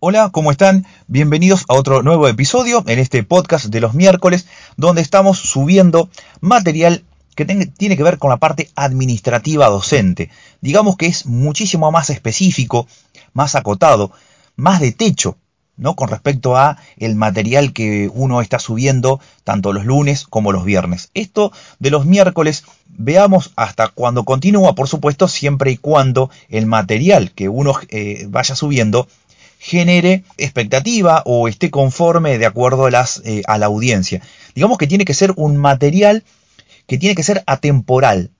Hola, ¿cómo están? Bienvenidos a otro nuevo episodio en este podcast de los miércoles, donde estamos subiendo material que tiene que ver con la parte administrativa docente. Digamos que es muchísimo más específico, más acotado, más de techo, ¿no? Con respecto a el material que uno está subiendo tanto los lunes como los viernes. Esto de los miércoles, veamos hasta cuando continúa, por supuesto, siempre y cuando el material que uno eh, vaya subiendo genere expectativa o esté conforme de acuerdo a, las, eh, a la audiencia. Digamos que tiene que ser un material que tiene que ser atemporal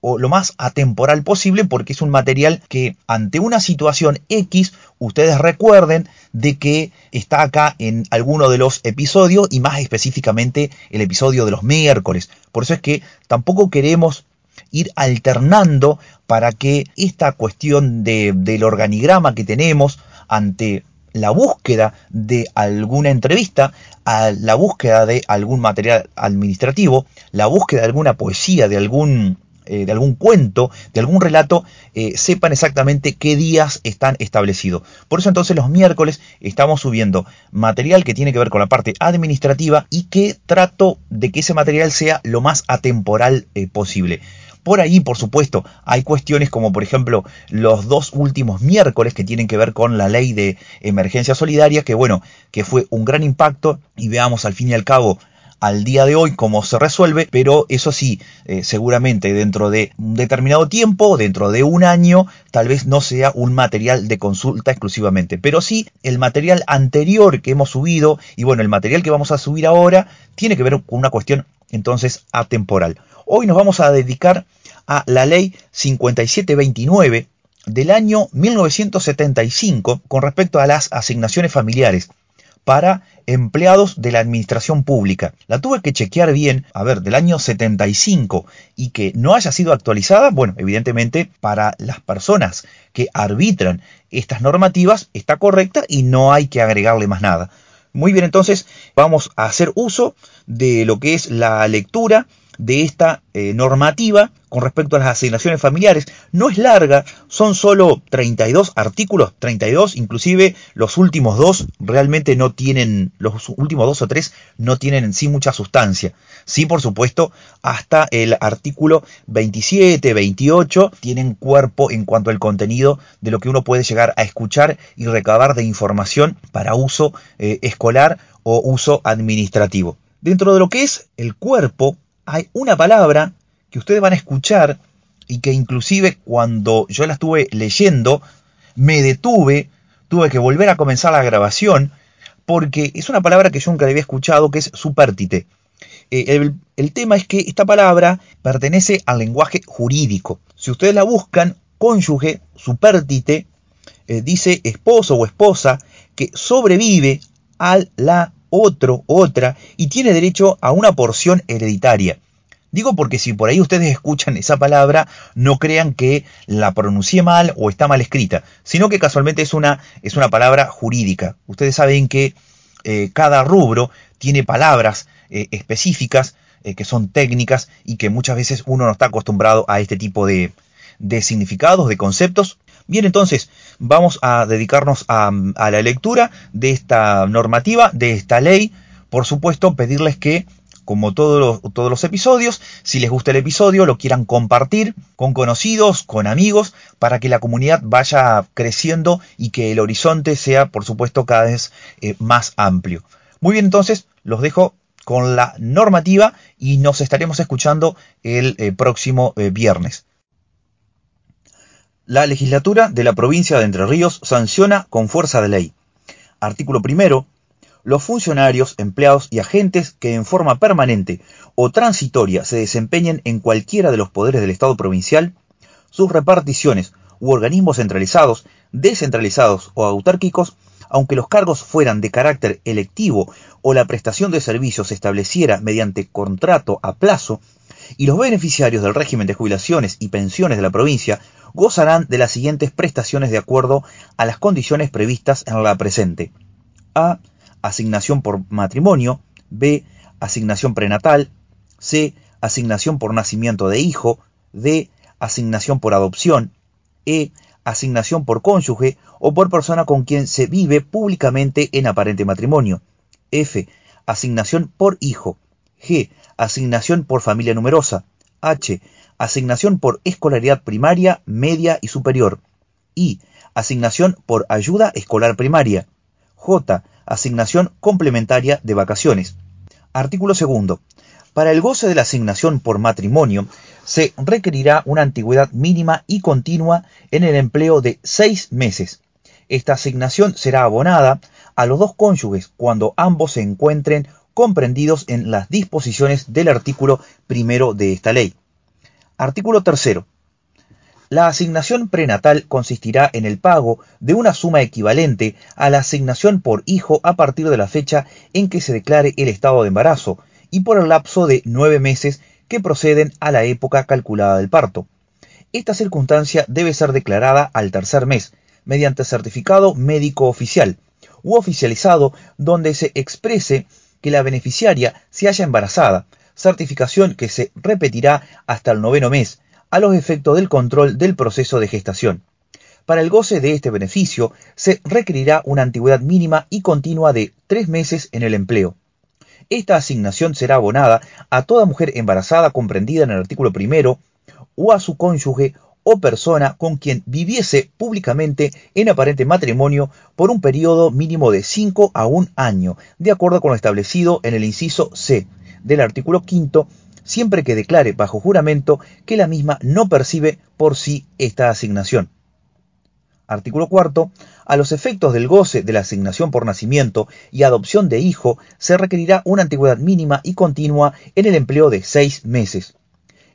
o lo más atemporal posible porque es un material que ante una situación X ustedes recuerden de que está acá en alguno de los episodios y más específicamente el episodio de los miércoles. Por eso es que tampoco queremos ir alternando para que esta cuestión de, del organigrama que tenemos ante la búsqueda de alguna entrevista, a la búsqueda de algún material administrativo, la búsqueda de alguna poesía, de algún, eh, de algún cuento, de algún relato, eh, sepan exactamente qué días están establecidos. Por eso entonces los miércoles estamos subiendo material que tiene que ver con la parte administrativa y que trato de que ese material sea lo más atemporal eh, posible. Por ahí, por supuesto, hay cuestiones como por ejemplo los dos últimos miércoles que tienen que ver con la ley de emergencia solidaria, que bueno, que fue un gran impacto y veamos al fin y al cabo al día de hoy cómo se resuelve, pero eso sí, eh, seguramente dentro de un determinado tiempo, dentro de un año, tal vez no sea un material de consulta exclusivamente, pero sí el material anterior que hemos subido y bueno, el material que vamos a subir ahora tiene que ver con una cuestión entonces atemporal. Hoy nos vamos a dedicar a la ley 5729 del año 1975 con respecto a las asignaciones familiares para empleados de la administración pública. La tuve que chequear bien, a ver, del año 75 y que no haya sido actualizada, bueno, evidentemente para las personas que arbitran estas normativas está correcta y no hay que agregarle más nada. Muy bien, entonces vamos a hacer uso de lo que es la lectura de esta eh, normativa con respecto a las asignaciones familiares. No es larga, son solo 32 artículos, 32, inclusive los últimos dos realmente no tienen, los últimos dos o tres no tienen en sí mucha sustancia. Sí, por supuesto, hasta el artículo 27, 28 tienen cuerpo en cuanto al contenido de lo que uno puede llegar a escuchar y recabar de información para uso eh, escolar o uso administrativo. Dentro de lo que es el cuerpo, hay una palabra que ustedes van a escuchar y que inclusive cuando yo la estuve leyendo me detuve, tuve que volver a comenzar la grabación porque es una palabra que yo nunca había escuchado que es supértite. Eh, el, tema es que esta palabra pertenece al lenguaje jurídico. Si ustedes la buscan, cónyuge, supértite, eh, dice esposo o esposa que sobrevive a la otro, otra, y tiene derecho a una porción hereditaria. Digo porque si por ahí ustedes escuchan esa palabra, no crean que la pronuncié mal o está mal escrita, sino que casualmente es una, es una palabra jurídica. Ustedes saben que eh, cada rubro tiene palabras eh, específicas eh, que son técnicas y que muchas veces uno no está acostumbrado a este tipo de, de significados, de conceptos. Bien, entonces vamos a dedicarnos a, la lectura de esta normativa, de esta ley. Por supuesto, pedirles que como todos los, todos los, episodios, si les gusta el episodio, lo quieran compartir con conocidos, con amigos, para que la comunidad vaya creciendo y que el horizonte sea, por supuesto, cada vez eh, más amplio. Muy bien, entonces, los dejo con la normativa y nos estaremos escuchando el eh, próximo eh, viernes. La legislatura de la provincia de Entre Ríos sanciona con fuerza de ley. Artículo primero. Los funcionarios, empleados y agentes que en forma permanente o transitoria se desempeñen en cualquiera de los poderes del Estado provincial, sus reparticiones u organismos centralizados, descentralizados o autárquicos, aunque los cargos fueran de carácter electivo o la prestación de servicios se estableciera mediante contrato a plazo, y los beneficiarios del régimen de jubilaciones y pensiones de la provincia gozarán de las siguientes prestaciones de acuerdo a las condiciones previstas en la presente. A. Asignación por matrimonio. B. Asignación prenatal. C. Asignación por nacimiento de hijo. D. Asignación por adopción. E. asignación por cónyuge o por persona con quien se vive públicamente en aparente matrimonio. F. Asignación por hijo. G. Asignación por familia numerosa. H. Asignación por escolaridad primaria, media y superior. I. Asignación por ayuda escolar primaria. J. Asignación complementaria de vacaciones. Artículo segundo. Para el goce de la asignación por matrimonio, se requerirá una antigüedad mínima y continua en el empleo de seis meses. Esta asignación será abonada a los dos cónyuges cuando ambos se encuentren comprendidos en las disposiciones del artículo primero de esta ley. Artículo tercero. La asignación prenatal consistirá en el pago de una suma equivalente a la asignación por hijo a partir de la fecha en que se declare el estado de embarazo y por el lapso de nueve meses que proceden a la época calculada del parto. Esta circunstancia debe ser declarada al tercer mes, mediante certificado médico oficial u oficializado donde se exprese que la beneficiaria se haya embarazada, certificación que se repetirá hasta el noveno mes, a los efectos del control del proceso de gestación. Para el goce de este beneficio se requerirá una antigüedad mínima y continua de tres meses en el empleo. Esta asignación será abonada a toda mujer embarazada comprendida en el artículo primero o a su cónyuge o persona con quien viviese públicamente en aparente matrimonio por un periodo mínimo de 5 a un año, de acuerdo con lo establecido en el inciso C del artículo quinto, siempre que declare bajo juramento que la misma no percibe por sí esta asignación. Artículo cuarto. A los efectos del goce de la asignación por nacimiento y adopción de hijo, se requerirá una antigüedad mínima y continua en el empleo de seis meses.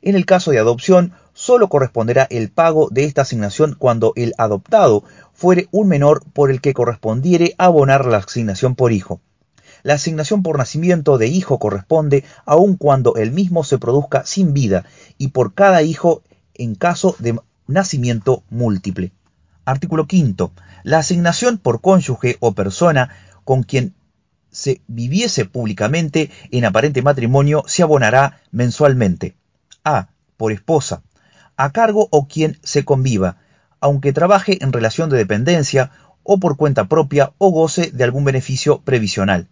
En el caso de adopción, solo corresponderá el pago de esta asignación cuando el adoptado fuere un menor por el que correspondiere abonar la asignación por hijo. La asignación por nacimiento de hijo corresponde aun cuando el mismo se produzca sin vida y por cada hijo en caso de nacimiento múltiple. Artículo 5. La asignación por cónyuge o persona con quien se viviese públicamente en aparente matrimonio se abonará mensualmente. A. Por esposa. A cargo o quien se conviva, aunque trabaje en relación de dependencia o por cuenta propia o goce de algún beneficio previsional.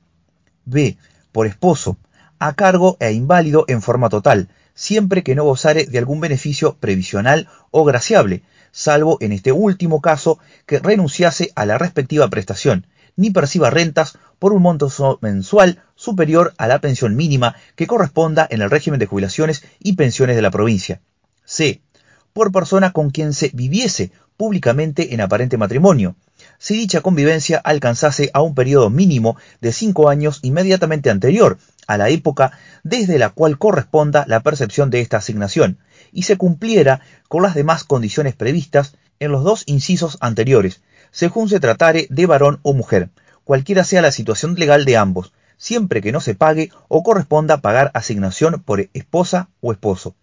B. Por esposo. A cargo e inválido en forma total, siempre que no gozare de algún beneficio previsional o graciable, salvo en este último caso que renunciase a la respectiva prestación, ni perciba rentas por un monto mensual superior a la pensión mínima que corresponda en el régimen de jubilaciones y pensiones de la provincia. C. Por persona con quien se viviese públicamente en aparente matrimonio, si dicha convivencia alcanzase a un periodo mínimo de cinco años inmediatamente anterior a la época desde la cual corresponda la percepción de esta asignación, y se cumpliera con las demás condiciones previstas en los dos incisos anteriores, según se tratare de varón o mujer, cualquiera sea la situación legal de ambos, siempre que no se pague o corresponda pagar asignación por esposa o esposo.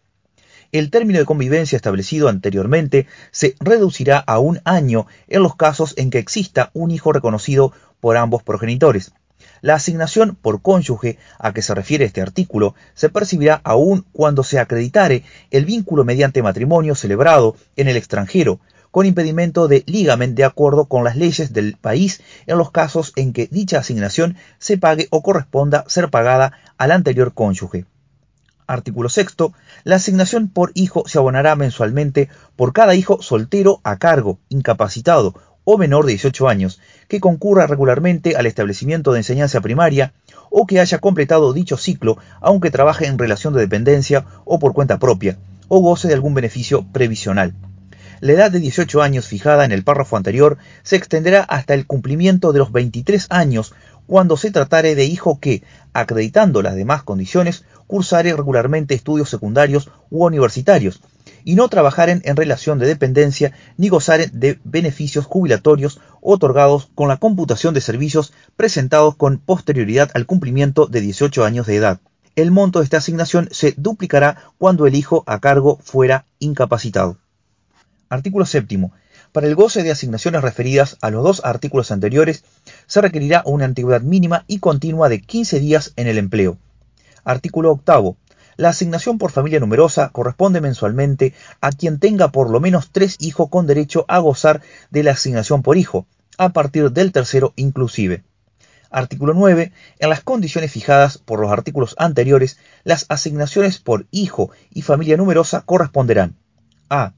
El término de convivencia establecido anteriormente se reducirá a un año en los casos en que exista un hijo reconocido por ambos progenitores. La asignación por cónyuge a que se refiere este artículo se percibirá aún cuando se acreditare el vínculo mediante matrimonio celebrado en el extranjero, con impedimento de ligamen de acuerdo con las leyes del país en los casos en que dicha asignación se pague o corresponda ser pagada al anterior cónyuge. Artículo sexto. La asignación por hijo se abonará mensualmente por cada hijo soltero a cargo, incapacitado o menor de 18 años, que concurra regularmente al establecimiento de enseñanza primaria o que haya completado dicho ciclo, aunque trabaje en relación de dependencia o por cuenta propia, o goce de algún beneficio previsional. La edad de 18 años fijada en el párrafo anterior se extenderá hasta el cumplimiento de los 23 años cuando se tratare de hijo que, acreditando las demás condiciones, cursare regularmente estudios secundarios u universitarios, y no trabajaren en relación de dependencia ni gozaren de beneficios jubilatorios otorgados con la computación de servicios presentados con posterioridad al cumplimiento de 18 años de edad. El monto de esta asignación se duplicará cuando el hijo a cargo fuera incapacitado. Artículo séptimo. Para el goce de asignaciones referidas a los dos artículos anteriores, se requerirá una antigüedad mínima y continua de 15 días en el empleo. Artículo octavo. La asignación por familia numerosa corresponde mensualmente a quien tenga por lo menos tres hijos con derecho a gozar de la asignación por hijo, a partir del tercero inclusive. Artículo 9. En las condiciones fijadas por los artículos anteriores, las asignaciones por hijo y familia numerosa corresponderán a.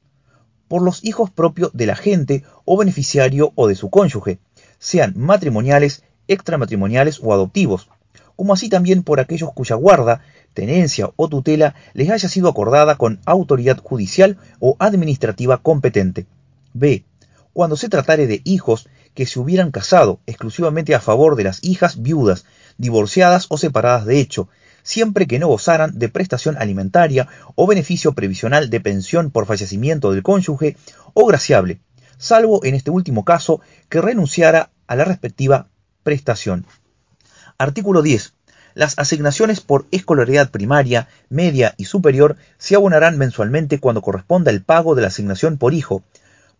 por los hijos propios de la gente o beneficiario o de su cónyuge, sean matrimoniales, extramatrimoniales o adoptivos, como así también por aquellos cuya guarda, tenencia o tutela les haya sido acordada con autoridad judicial o administrativa competente. B. Cuando se tratare de hijos que se hubieran casado exclusivamente a favor de las hijas viudas, divorciadas o separadas de hecho, siempre que no gozaran de prestación alimentaria o beneficio previsional de pensión por fallecimiento del cónyuge o graciable, salvo en este último caso que renunciara a la respectiva prestación. Artículo 10. Las asignaciones por escolaridad primaria, media y superior se abonarán mensualmente cuando corresponda el pago de la asignación por hijo,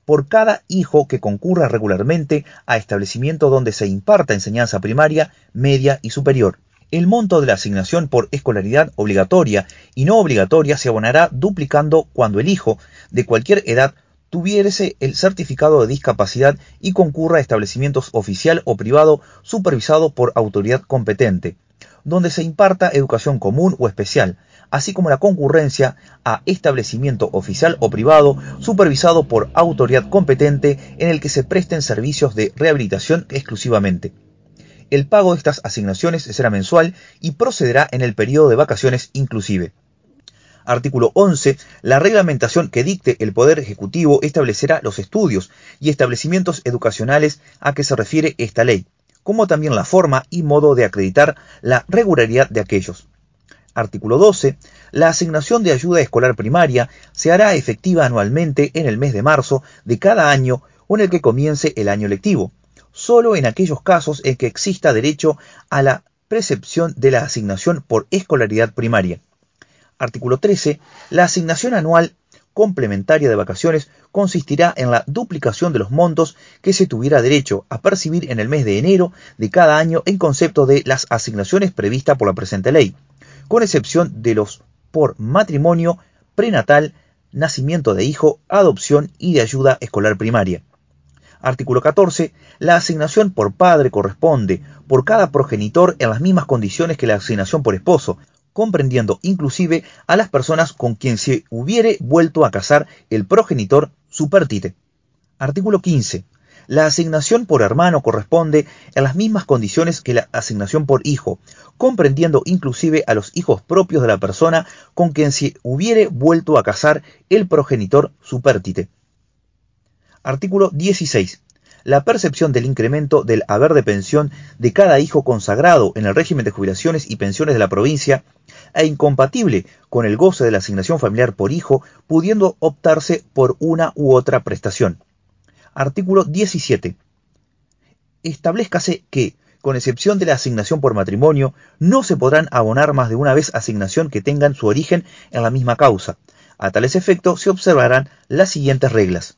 por cada hijo que concurra regularmente a establecimiento donde se imparta enseñanza primaria, media y superior. El monto de la asignación por escolaridad obligatoria y no obligatoria se abonará duplicando cuando el hijo, de cualquier edad, tuviese el certificado de discapacidad y concurra a establecimientos oficial o privado supervisado por autoridad competente, donde se imparta educación común o especial, así como la concurrencia a establecimiento oficial o privado supervisado por autoridad competente en el que se presten servicios de rehabilitación exclusivamente. El pago de estas asignaciones será mensual y procederá en el periodo de vacaciones inclusive. Artículo 11. La reglamentación que dicte el Poder Ejecutivo establecerá los estudios y establecimientos educacionales a que se refiere esta ley, como también la forma y modo de acreditar la regularidad de aquellos. Artículo 12. La asignación de ayuda escolar primaria se hará efectiva anualmente en el mes de marzo de cada año o en el que comience el año lectivo, solo en aquellos casos en que exista derecho a la precepción de la asignación por escolaridad primaria. Artículo 13. La asignación anual complementaria de vacaciones consistirá en la duplicación de los montos que se tuviera derecho a percibir en el mes de enero de cada año en concepto de las asignaciones previstas por la presente ley, con excepción de los por matrimonio, prenatal, nacimiento de hijo, adopción y de ayuda escolar primaria. Artículo 14. La asignación por padre corresponde por cada progenitor en las mismas condiciones que la asignación por esposo, comprendiendo inclusive a las personas con quien se hubiere vuelto a casar el progenitor supertite. Artículo 15. La asignación por hermano corresponde a las mismas condiciones que la asignación por hijo, comprendiendo inclusive a los hijos propios de la persona con quien se hubiere vuelto a casar el progenitor supertite. Artículo 16 la percepción del incremento del haber de pensión de cada hijo consagrado en el régimen de jubilaciones y pensiones de la provincia e incompatible con el goce de la asignación familiar por hijo, pudiendo optarse por una u otra prestación. Artículo 17. Establezcase que, con excepción de la asignación por matrimonio, no se podrán abonar más de una vez asignación que tengan su origen en la misma causa. A tales efectos se observarán las siguientes reglas.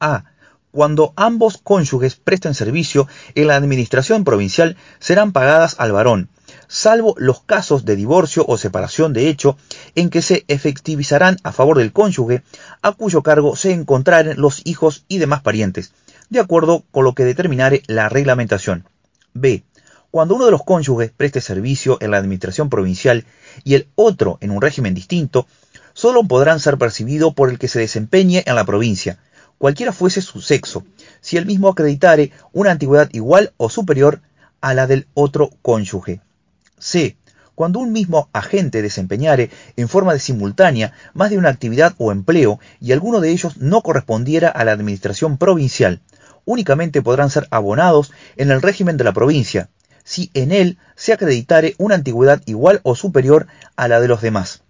A cuando ambos cónyuges presten servicio en la administración provincial serán pagadas al varón, salvo los casos de divorcio o separación de hecho en que se efectivizarán a favor del cónyuge a cuyo cargo se encontraren los hijos y demás parientes, de acuerdo con lo que determinare la reglamentación. B. Cuando uno de los cónyuges preste servicio en la administración provincial y el otro en un régimen distinto, solo podrán ser percibidos por el que se desempeñe en la provincia, cualquiera fuese su sexo, si el mismo acreditare una antigüedad igual o superior a la del otro cónyuge. C. Cuando un mismo agente desempeñare en forma de simultánea más de una actividad o empleo y alguno de ellos no correspondiera a la administración provincial, únicamente podrán ser abonados en el régimen de la provincia, si en él se acreditare una antigüedad igual o superior a la de los demás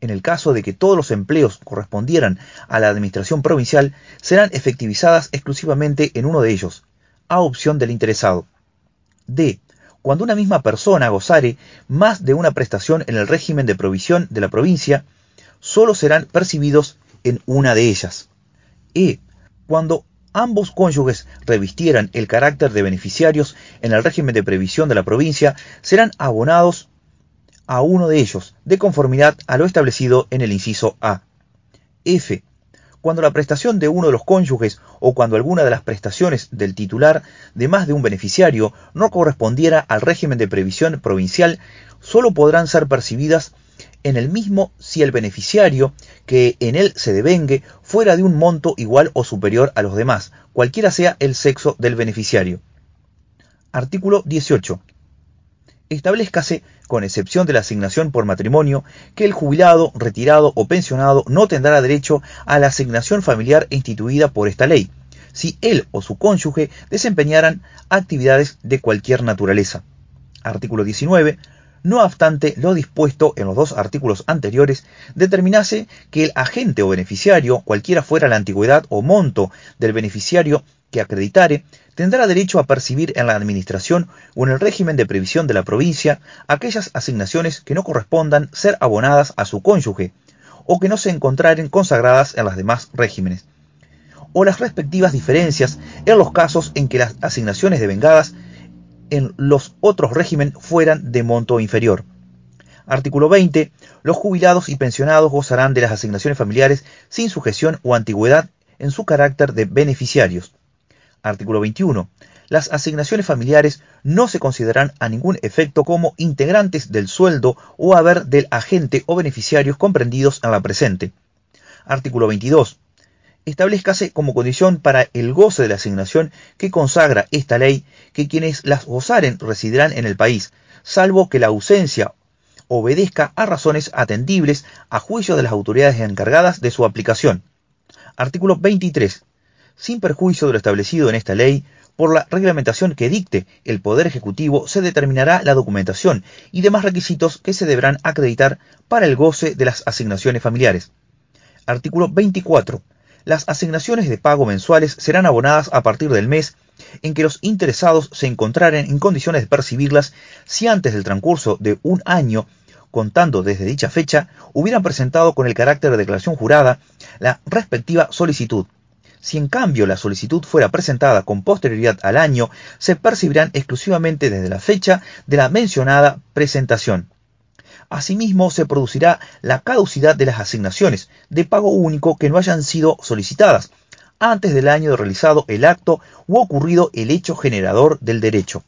en el caso de que todos los empleos correspondieran a la administración provincial, serán efectivizadas exclusivamente en uno de ellos, a opción del interesado. D. Cuando una misma persona gozare más de una prestación en el régimen de provisión de la provincia, solo serán percibidos en una de ellas. E. Cuando ambos cónyuges revistieran el carácter de beneficiarios en el régimen de previsión de la provincia, serán abonados a uno de ellos, de conformidad a lo establecido en el inciso A. F. Cuando la prestación de uno de los cónyuges o cuando alguna de las prestaciones del titular de más de un beneficiario no correspondiera al régimen de previsión provincial, solo podrán ser percibidas en el mismo si el beneficiario que en él se devengue fuera de un monto igual o superior a los demás, cualquiera sea el sexo del beneficiario. Artículo 18. Establezcase, con excepción de la asignación por matrimonio, que el jubilado, retirado o pensionado no tendrá derecho a la asignación familiar instituida por esta ley, si él o su cónyuge desempeñaran actividades de cualquier naturaleza. Artículo 19 no obstante lo dispuesto en los dos artículos anteriores, determinase que el agente o beneficiario, cualquiera fuera la antigüedad o monto del beneficiario que acreditare, tendrá derecho a percibir en la administración o en el régimen de previsión de la provincia aquellas asignaciones que no correspondan ser abonadas a su cónyuge, o que no se encontraren consagradas en los demás regímenes, o las respectivas diferencias en los casos en que las asignaciones devengadas en los otros regímenes fueran de monto inferior. Artículo 20. Los jubilados y pensionados gozarán de las asignaciones familiares sin sujeción o antigüedad en su carácter de beneficiarios. Artículo 21. Las asignaciones familiares no se considerarán a ningún efecto como integrantes del sueldo o haber del agente o beneficiarios comprendidos en la presente. Artículo 22 establezcase como condición para el goce de la asignación que consagra esta ley que quienes las gozaren residirán en el país, salvo que la ausencia obedezca a razones atendibles a juicio de las autoridades encargadas de su aplicación. Artículo 23. Sin perjuicio de lo establecido en esta ley, por la reglamentación que dicte el Poder Ejecutivo se determinará la documentación y demás requisitos que se deberán acreditar para el goce de las asignaciones familiares. Artículo 24 las asignaciones de pago mensuales serán abonadas a partir del mes en que los interesados se encontraren en condiciones de percibirlas si antes del transcurso de un año, contando desde dicha fecha, hubieran presentado con el carácter de declaración jurada la respectiva solicitud. Si en cambio la solicitud fuera presentada con posterioridad al año, se percibirán exclusivamente desde la fecha de la mencionada presentación. Asimismo, se producirá la caducidad de las asignaciones de pago único que no hayan sido solicitadas antes del año de realizado el acto u ocurrido el hecho generador del derecho.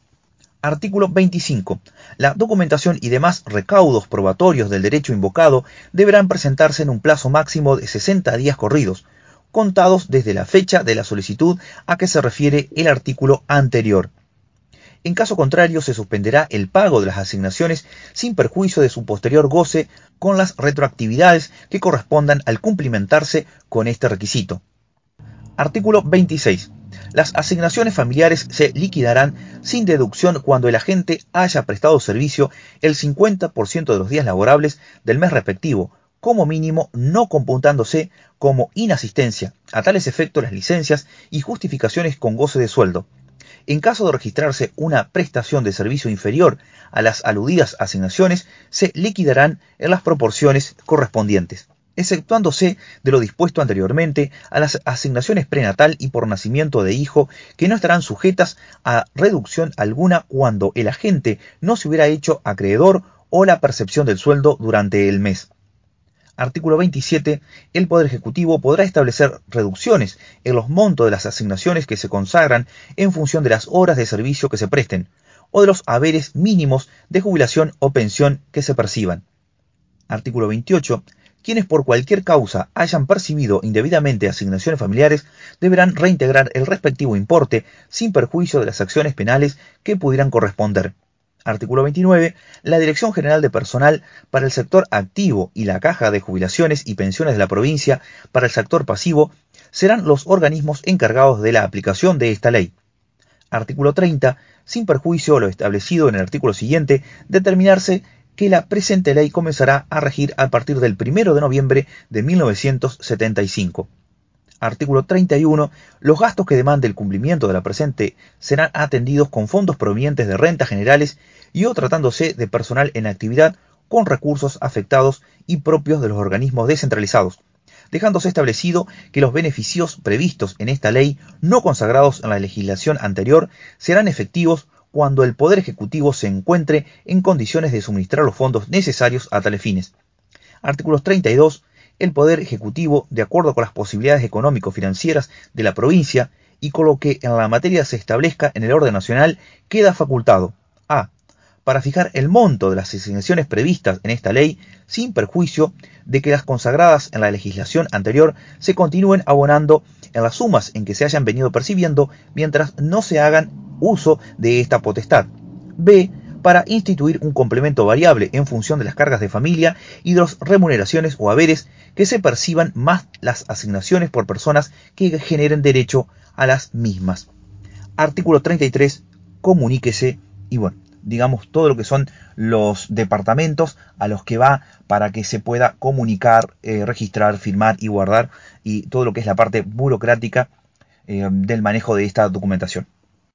Artículo 25. La documentación y demás recaudos probatorios del derecho invocado deberán presentarse en un plazo máximo de 60 días corridos, contados desde la fecha de la solicitud a que se refiere el artículo anterior. En caso contrario, se suspenderá el pago de las asignaciones sin perjuicio de su posterior goce con las retroactividades que correspondan al cumplimentarse con este requisito. Artículo 26. Las asignaciones familiares se liquidarán sin deducción cuando el agente haya prestado servicio el 50% de los días laborables del mes respectivo, como mínimo no computándose como inasistencia a tales efectos las licencias y justificaciones con goce de sueldo. En caso de registrarse una prestación de servicio inferior a las aludidas asignaciones, se liquidarán en las proporciones correspondientes, exceptuándose de lo dispuesto anteriormente a las asignaciones prenatal y por nacimiento de hijo, que no estarán sujetas a reducción alguna cuando el agente no se hubiera hecho acreedor o la percepción del sueldo durante el mes. Artículo 27. El Poder Ejecutivo podrá establecer reducciones en los montos de las asignaciones que se consagran en función de las horas de servicio que se presten, o de los haberes mínimos de jubilación o pensión que se perciban. Artículo 28. Quienes por cualquier causa hayan percibido indebidamente asignaciones familiares deberán reintegrar el respectivo importe sin perjuicio de las acciones penales que pudieran corresponder. Artículo 29. La Dirección General de Personal para el sector activo y la Caja de Jubilaciones y Pensiones de la provincia para el sector pasivo serán los organismos encargados de la aplicación de esta ley. Artículo 30. Sin perjuicio de lo establecido en el artículo siguiente, determinarse que la presente ley comenzará a regir a partir del 1 de noviembre de 1975. Artículo 31. Los gastos que demande el cumplimiento de la presente serán atendidos con fondos provenientes de rentas generales y o tratándose de personal en actividad con recursos afectados y propios de los organismos descentralizados, dejándose establecido que los beneficios previstos en esta ley no consagrados en la legislación anterior serán efectivos cuando el Poder Ejecutivo se encuentre en condiciones de suministrar los fondos necesarios a tales fines. Artículos 32. El Poder Ejecutivo, de acuerdo con las posibilidades económico-financieras de la provincia y con lo que en la materia se establezca en el orden nacional, queda facultado a. para fijar el monto de las asignaciones previstas en esta ley, sin perjuicio de que las consagradas en la legislación anterior se continúen abonando en las sumas en que se hayan venido percibiendo mientras no se hagan uso de esta potestad. B. Para instituir un complemento variable en función de las cargas de familia y de las remuneraciones o haberes que se perciban más las asignaciones por personas que generen derecho a las mismas. Artículo 33. Comuníquese y bueno, digamos todo lo que son los departamentos a los que va para que se pueda comunicar, eh, registrar, firmar y guardar y todo lo que es la parte burocrática eh, del manejo de esta documentación.